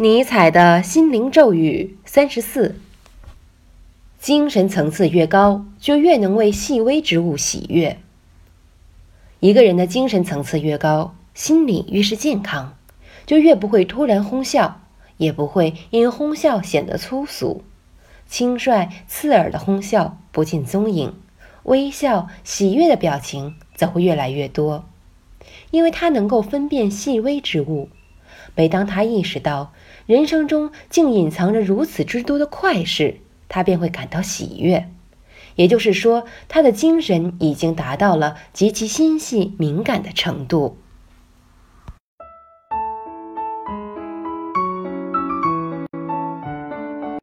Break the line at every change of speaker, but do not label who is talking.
尼采的心灵咒语三十四：精神层次越高，就越能为细微之物喜悦。一个人的精神层次越高，心理越是健康，就越不会突然哄笑，也不会因哄笑显得粗俗。轻率刺耳的哄笑不见踪影，微笑喜悦的表情则会越来越多，因为他能够分辨细微之物。每当他意识到人生中竟隐藏着如此之多的快事，他便会感到喜悦。也就是说，他的精神已经达到了极其心细敏感的程度。